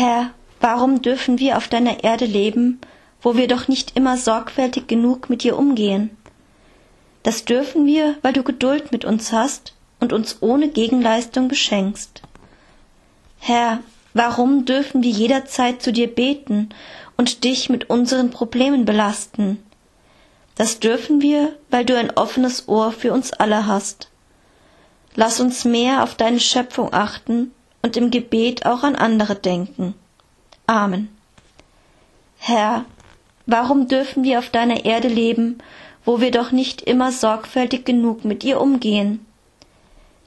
Herr, warum dürfen wir auf deiner Erde leben, wo wir doch nicht immer sorgfältig genug mit dir umgehen? Das dürfen wir, weil du Geduld mit uns hast und uns ohne Gegenleistung beschenkst. Herr, warum dürfen wir jederzeit zu dir beten und dich mit unseren Problemen belasten? Das dürfen wir, weil du ein offenes Ohr für uns alle hast. Lass uns mehr auf deine Schöpfung achten und im Gebet auch an andere denken. Amen. Herr, warum dürfen wir auf deiner Erde leben, wo wir doch nicht immer sorgfältig genug mit ihr umgehen?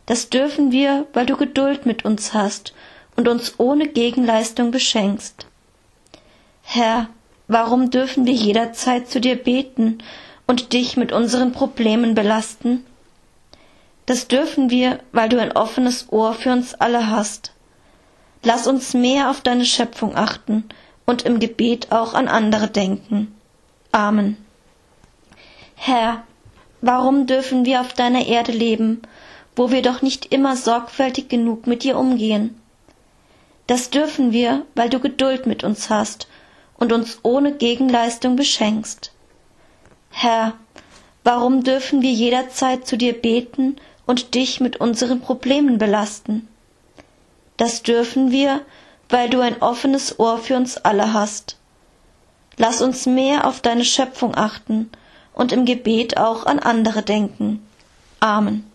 Das dürfen wir, weil du Geduld mit uns hast und uns ohne Gegenleistung beschenkst. Herr, warum dürfen wir jederzeit zu dir beten und dich mit unseren Problemen belasten? Das dürfen wir, weil du ein offenes Ohr für uns alle hast. Lass uns mehr auf deine Schöpfung achten und im Gebet auch an andere denken. Amen. Herr, warum dürfen wir auf deiner Erde leben, wo wir doch nicht immer sorgfältig genug mit dir umgehen? Das dürfen wir, weil du Geduld mit uns hast und uns ohne Gegenleistung beschenkst. Herr, warum dürfen wir jederzeit zu dir beten und dich mit unseren Problemen belasten? Das dürfen wir, weil du ein offenes Ohr für uns alle hast. Lass uns mehr auf deine Schöpfung achten und im Gebet auch an andere denken. Amen.